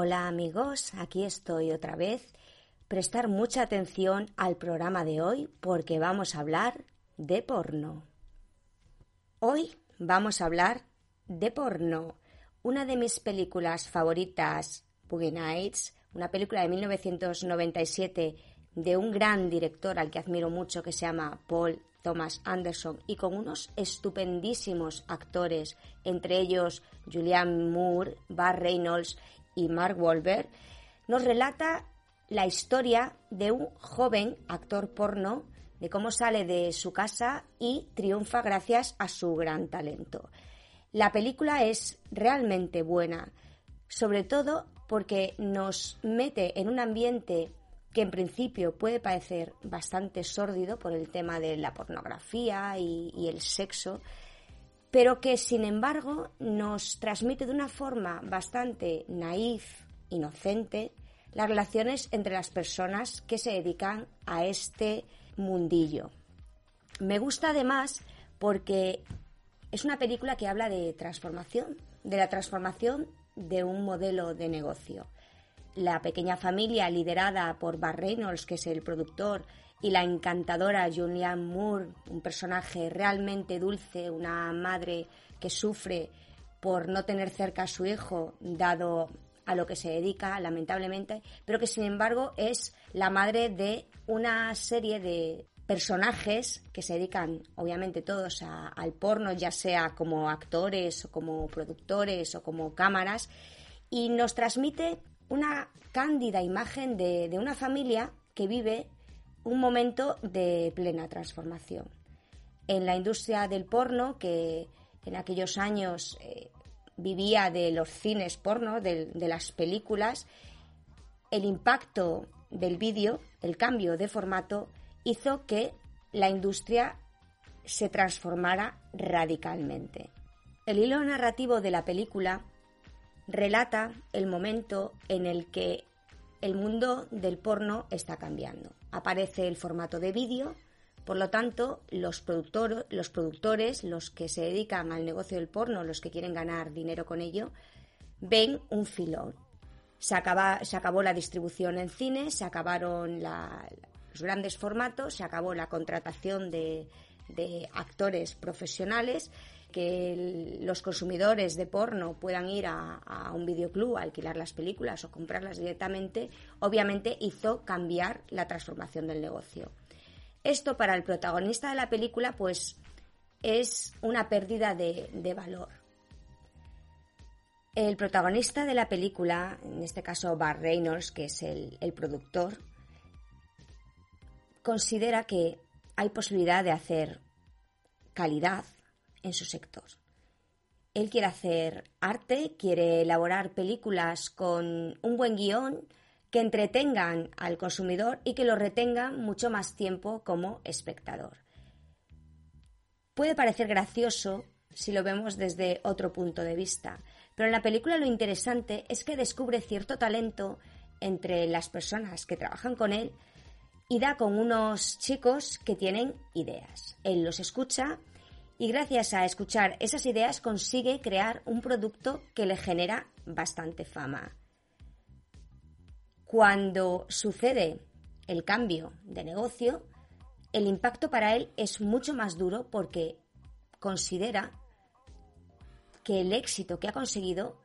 Hola amigos, aquí estoy otra vez. Prestar mucha atención al programa de hoy porque vamos a hablar de porno. Hoy vamos a hablar de porno, una de mis películas favoritas, Boogie Nights, una película de 1997 de un gran director al que admiro mucho que se llama Paul Thomas Anderson y con unos estupendísimos actores, entre ellos Julianne Moore, Bar Reynolds y Mark Wahlberg, nos relata la historia de un joven actor porno, de cómo sale de su casa y triunfa gracias a su gran talento. La película es realmente buena, sobre todo porque nos mete en un ambiente que en principio puede parecer bastante sórdido por el tema de la pornografía y, y el sexo, pero que sin embargo nos transmite de una forma bastante naif, inocente, las relaciones entre las personas que se dedican a este mundillo. Me gusta además porque es una película que habla de transformación, de la transformación de un modelo de negocio. La pequeña familia liderada por Bar Reynolds, que es el productor, y la encantadora Julianne Moore, un personaje realmente dulce, una madre que sufre por no tener cerca a su hijo, dado a lo que se dedica, lamentablemente, pero que sin embargo es la madre de una serie de personajes que se dedican, obviamente todos, al porno, ya sea como actores o como productores o como cámaras, y nos transmite una cándida imagen de, de una familia que vive un momento de plena transformación. En la industria del porno, que en aquellos años eh, vivía de los cines porno, de, las películas, el impacto del vídeo, el cambio de formato, hizo que la industria se transformara radicalmente. El hilo narrativo de la película relata el momento en el que el mundo del porno está cambiando. Aparece el formato de vídeo, por lo tanto, los, productores, los que se dedican al negocio del porno, los que quieren ganar dinero con ello, ven un filón. Se, se acabó la distribución en cines, se acabaron los grandes formatos, se acabó la contratación de, de actores profesionales que los consumidores de porno puedan ir a, un videoclub a alquilar las películas o comprarlas directamente, obviamente hizo cambiar la transformación del negocio. Esto para el protagonista de la película, pues, es una pérdida de, valor. El protagonista de la película, en este caso Bar Reynolds, que es el productor, considera que hay posibilidad de hacer calidad en su sector. Él quiere hacer arte, quiere elaborar películas con un buen guion que entretengan al consumidor y que lo retengan mucho más tiempo como espectador. Puede parecer gracioso si lo vemos desde otro punto de vista, pero en la película lo interesante es que descubre cierto talento entre las personas que trabajan con él y da con unos chicos que tienen ideas. Él los escucha y gracias a escuchar esas ideas consigue crear un producto que le genera bastante fama. Cuando sucede el cambio de negocio, el impacto para él es mucho más duro porque considera que el éxito que ha conseguido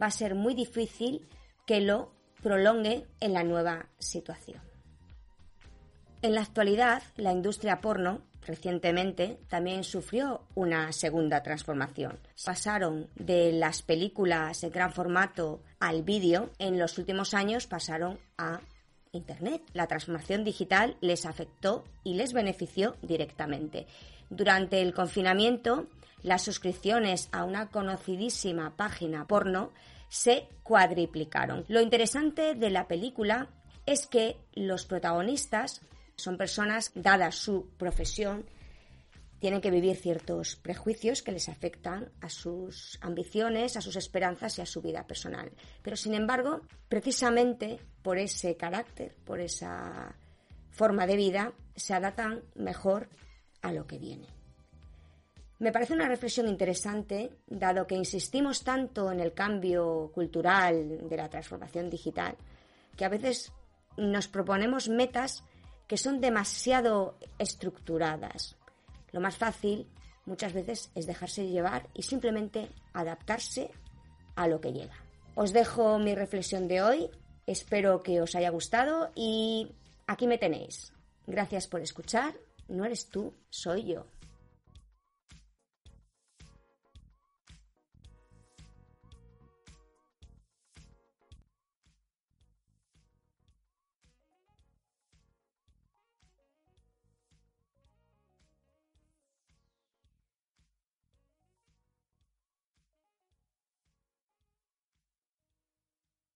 va a ser muy difícil que lo prolongue en la nueva situación. En la actualidad, la industria porno recientemente también sufrió una segunda transformación. Pasaron de las películas en gran formato al vídeo, en los últimos años pasaron a Internet. La transformación digital les afectó y les benefició directamente. Durante el confinamiento, las suscripciones a una conocidísima página porno se cuadriplicaron. Lo interesante de la película es que los protagonistas son personas, dada su profesión, tienen que vivir ciertos prejuicios que les afectan a sus ambiciones, a sus esperanzas y a su vida personal. Pero, sin embargo, precisamente por ese carácter, por esa forma de vida, se adaptan mejor a lo que viene. Me parece una reflexión interesante, dado que insistimos tanto en el cambio cultural de la transformación digital, que a veces nos proponemos metas que son demasiado estructuradas. Lo más fácil muchas veces es dejarse llevar y simplemente adaptarse a lo que llega. Os dejo mi reflexión de hoy, espero que os haya gustado y aquí me tenéis. Gracias por escuchar, no eres tú, soy yo.